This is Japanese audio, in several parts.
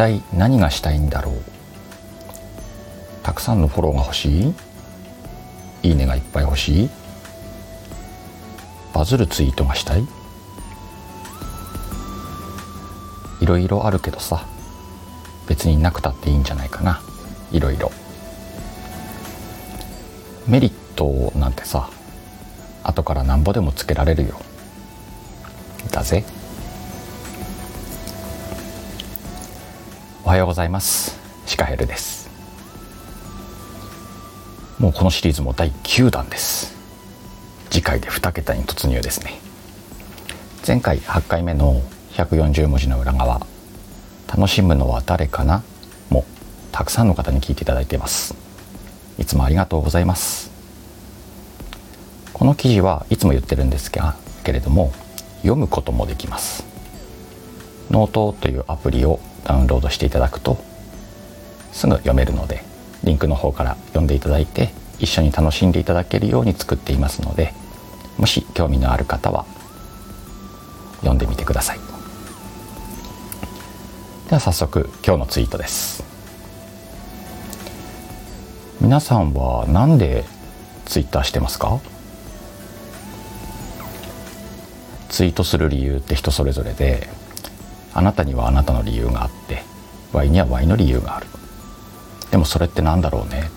体何がしたいんだろう？たくさんのフォローが欲しい？いいねがいっぱい欲しい？バズるツイートがしたい？いろいろあるけどさ別になくたっていいんじゃないかな。いろいろ。メリットなんてさ後からなんぼでもつけられるよ。だぜ。おはようございます。シカヘルです。もうこのシリーズも第9弾です。次回で2桁に突入ですね。前回8回目の140文字の裏側楽しむのは誰かな？もたくさんの方に聞いていただいています。いつもありがとうございます。この記事はいつも言ってるんですがけれども読むこともできます。ノートというアプリをダウンロードしていただくとすぐ読めるのでリンクの方から読んでいただいて一緒に楽しんでいただけるように作っていますのでもし興味のある方は読んでみてください。では早速今日のツイートです。皆さんは何でツイッターしてますか？ツイートする理由って人それぞれであなたにはあなたの理由があって Y には Y の理由がある。でもそれって何だろうね。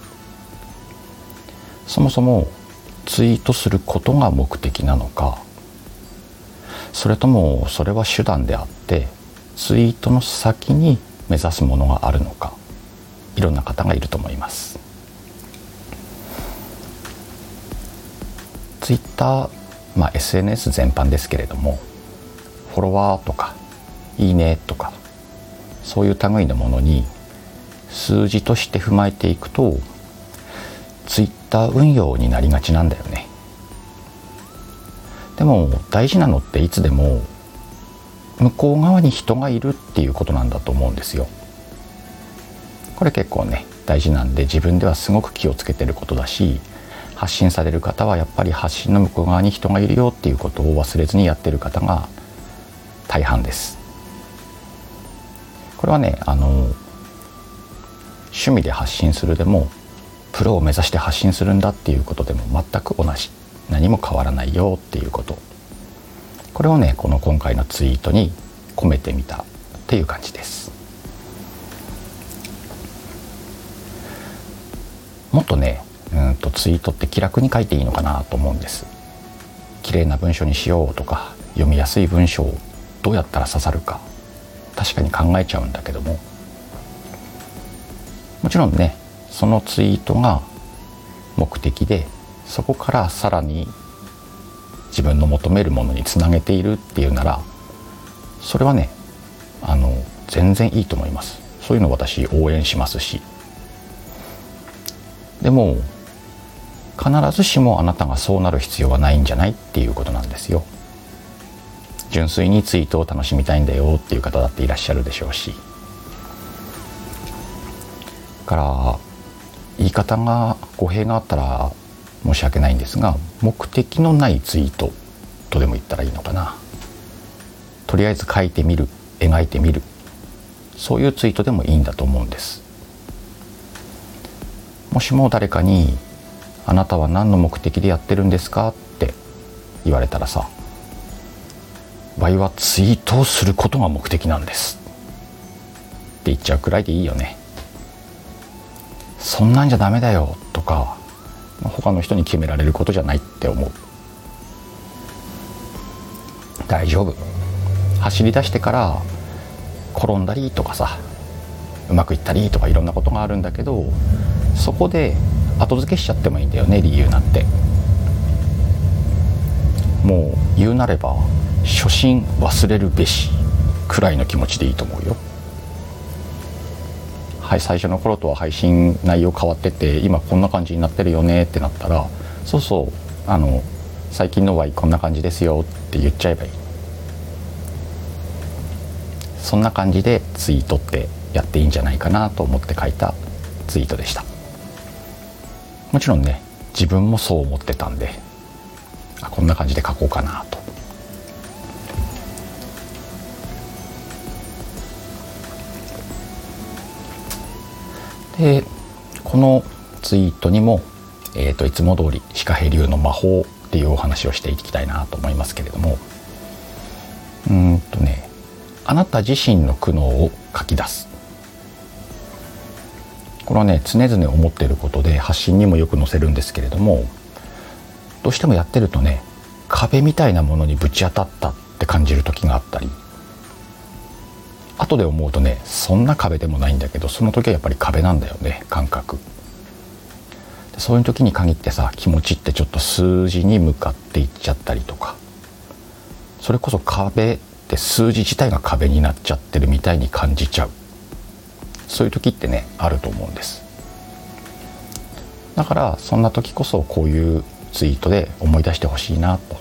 そもそもツイートすることが目的なのか。それともそれは手段であってツイートの先に目指すものがあるのか。いろんな方がいると思います。ツイッター、まあ、SNS 全般ですけれどもフォロワーとかいいねとかそういう類のものに数字として踏まえていくとツイッター運用になりがちなんだよね。でも大事なのっていつでも向こう側に人がいるっていうことなんだと思うんですよ。これ結構ね大事なんで自分ではすごく気をつけてることだし発信される方はやっぱり発信の向こう側に人がいるよっていうことを忘れずにやってる方が大半です。これはねあの趣味で発信するでもプロを目指して発信するんだっていうことでも全く同じ。何も変わらないよっていうこと。これをねこの今回のツイートに込めてみたっていう感じです。もっとねうんとツイートって気楽に書いていいのかなと思うんです。綺麗な文章にしようとか読みやすい文章をどうやったら刺さるか。確かに考えちゃうんだけども。もちろんねそのツイートが目的でそこからさらに自分の求めるものにつなげているっていうならそれはねあの全然いいと思います。そういうの私応援しますし。でも必ずしもあなたがそうなる必要はないんじゃないっていうことなんですよ。純粋にツイートを楽しみたいんだよっていう方だっていらっしゃるでしょうし。から言い方が語弊があったら申し訳ないんですが目的のないツイートとでも言ったらいいのかな。とりあえず書いてみる描いてみる。そういうツイートでもいいんだと思うんです。もしも誰かに「あなたは何の目的でやってるんですか?」って言われたらさ「場合はツイートをすることが目的なんです」って言っちゃうくらいでいいよね。そんなんじゃダメだよ。とか他の人に決められることじゃないって思う。大丈夫。走り出してから転んだりとかさうまくいったりとかいろんなことがあるんだけどそこで後付けしちゃってもいいんだよね理由なんて。言うなれば初心忘れるべしくらいの気持ちでいいと思うよ。はい最初の頃とは配信内容変わってて今こんな感じになってるよねってなったらそうそうあの最近の Y こんな感じですよって言っちゃえばいい。そんな感じでツイートってやっていいんじゃないかなと思って書いたツイートでした。もちろんね自分もそう思ってたんであこんな感じで書こうかなと。でこのツイートにも、えーと、いつも通りシカヘ流の魔法っていうお話をしていきたいなと思いますけれども。うんとねあなた自身の苦悩を書き出す。これはね常々思っていることで発信にもよく載せるんですけれども。どうしてもやってるとね壁みたいなものにぶち当たったって感じる時があったり後で思うとねそんな壁でもないんだけどその時はやっぱり壁なんだよね感覚。そういう時に限ってさ気持ちってちょっと数字に向かっていっちゃったりとかそれこそ壁って数字自体が壁になっちゃってるみたいに感じちゃう。そういう時ってねあると思うんです。だからそんな時こそこういうツイートで思い出してほしいなと。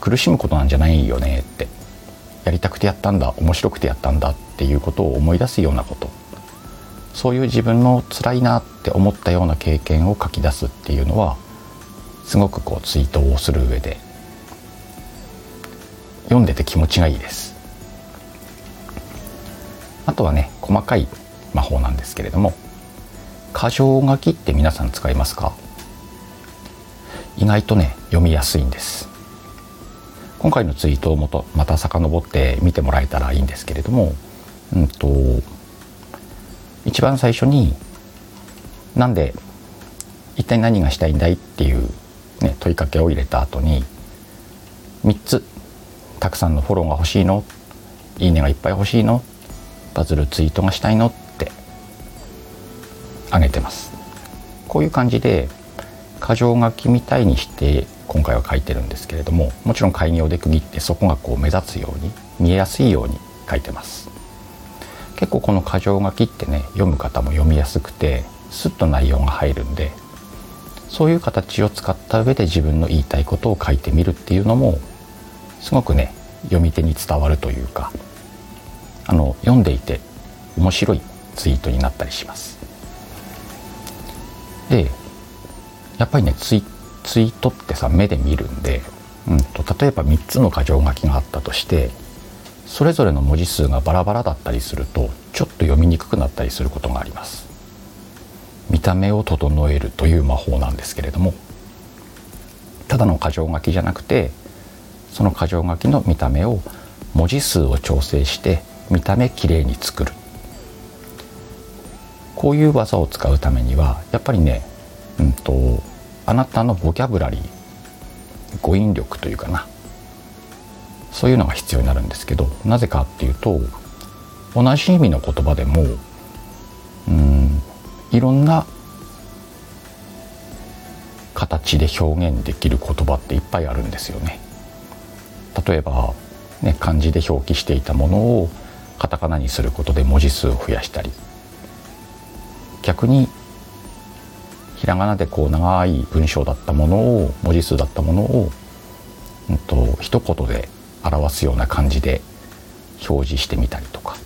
苦しむことなんじゃないよねって。やりたくてやったんだ面白くてやったんだっていうことを思い出すようなこと。そういう自分の辛いなって思ったような経験を書き出すっていうのはすごくこうツイートをする上で読んでて気持ちがいいです。あとはね細かい魔法なんですけれども箇条書きって皆さん使いますか？意外とね読みやすいんです。今回のツイートをもとまた遡って見てもらえたらいいんですけれども、うんと、一番最初になんで一体何がしたいんだいっていう、ね、問いかけを入れた後に3つたくさんのフォローが欲しいの？いいねがいっぱい欲しいの？バズるツイートがしたいの？ってあげてます。こういう感じで箇条書きみたいにして今回は書いてるんですけれどももちろん開業で区切ってそこがこう目立つように見えやすいように書いてます。結構この箇条書きってね読む方も読みやすくてスッと内容が入るんでそういう形を使った上で自分の言いたいことを書いてみるっていうのもすごくね読み手に伝わるというかあの読んでいて面白いツイートになったりします。でやっぱりねツイツイートってさ目で見るんで、うんと、例えば3つの箇条書きがあったとしてそれぞれの文字数がバラバラだったりするとちょっと読みにくくなったりすることがあります。見た目を整えるという魔法なんですけれどもただの箇条書きじゃなくてその箇条書きの見た目を文字数を調整して見た目きれいに作る。こういう技を使うためにはやっぱりね、うんとあなたのボキャブラリー語彙力というかなそういうのが必要になるんですけどなぜかっていうと同じ意味の言葉でもうんいろんな形で表現できる言葉っていっぱいあるんですよね。例えば、ね、漢字で表記していたものをカタカナにすることで文字数を増やしたり逆にひらがなでこう長い文章だったものを文字数だったものを、うんと、一言で表すような感じで表示してみたりとか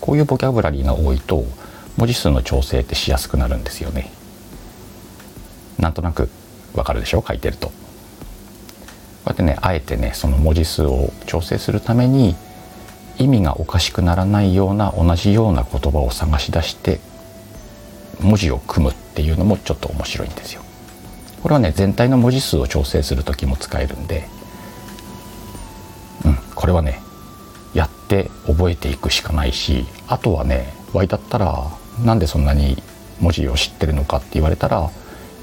こういうボキャブラリーが多いと文字数の調整ってしやすくなるんですよね。なんとなくわかるでしょ？書いてると。こうやってねあえてねその文字数を調整するために意味がおかしくならないような同じような言葉を探し出して文字を組むっていうのもちょっと面白いんですよ。これはね全体の文字数を調整する時も使えるんで、うん、これはねやって覚えていくしかないしあとはねワイだったらなんでそんなに文字を知ってるのかって言われたら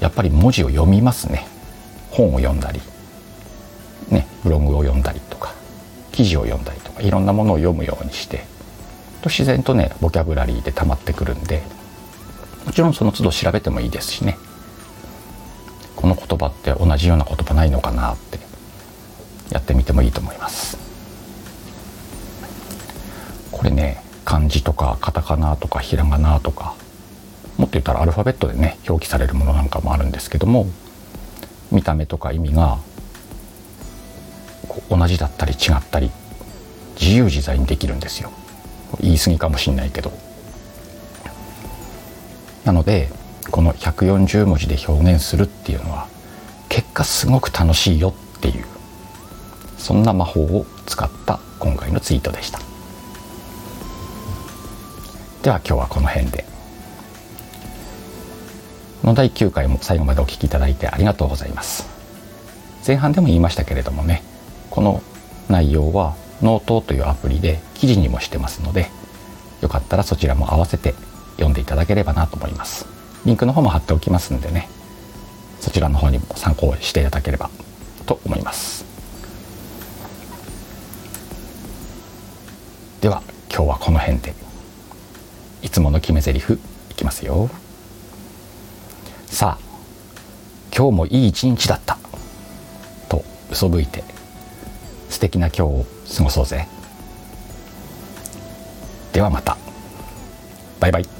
やっぱり文字を読みますね本を読んだり、ね、ブログを読んだりとか記事を読んだりとかいろんなものを読むようにしてと自然とねボキャブラリーで溜まってくるんでもちろんその都度調べてもいいですしね。この言葉って同じような言葉ないのかなってやってみてもいいと思います。これね漢字とかカタカナとかひらがなとかもっと言ったらアルファベットでね表記されるものなんかもあるんですけども見た目とか意味が同じだったり違ったり自由自在にできるんですよ。言い過ぎかもしんないけど。なのでこの140文字で表現するっていうのは結果すごく楽しいよっていうそんな魔法を使った今回のツイートでした。では今日はこの辺での第9回も最後までお聴きいただいてありがとうございます前半でも言いましたけれどもねこの内容はノートというアプリで記事にもしてますのでよかったらそちらも合わせて読んでいただければなと思います。リンクの方も貼っておきますんでね。そちらの方にも参考していただければと思います。では今日はこの辺で。いつもの決め台詞いきますよ。さあ今日もいい一日だった。と嘘吹いて素敵な今日を過ごそうぜ。ではまた。バイバイ。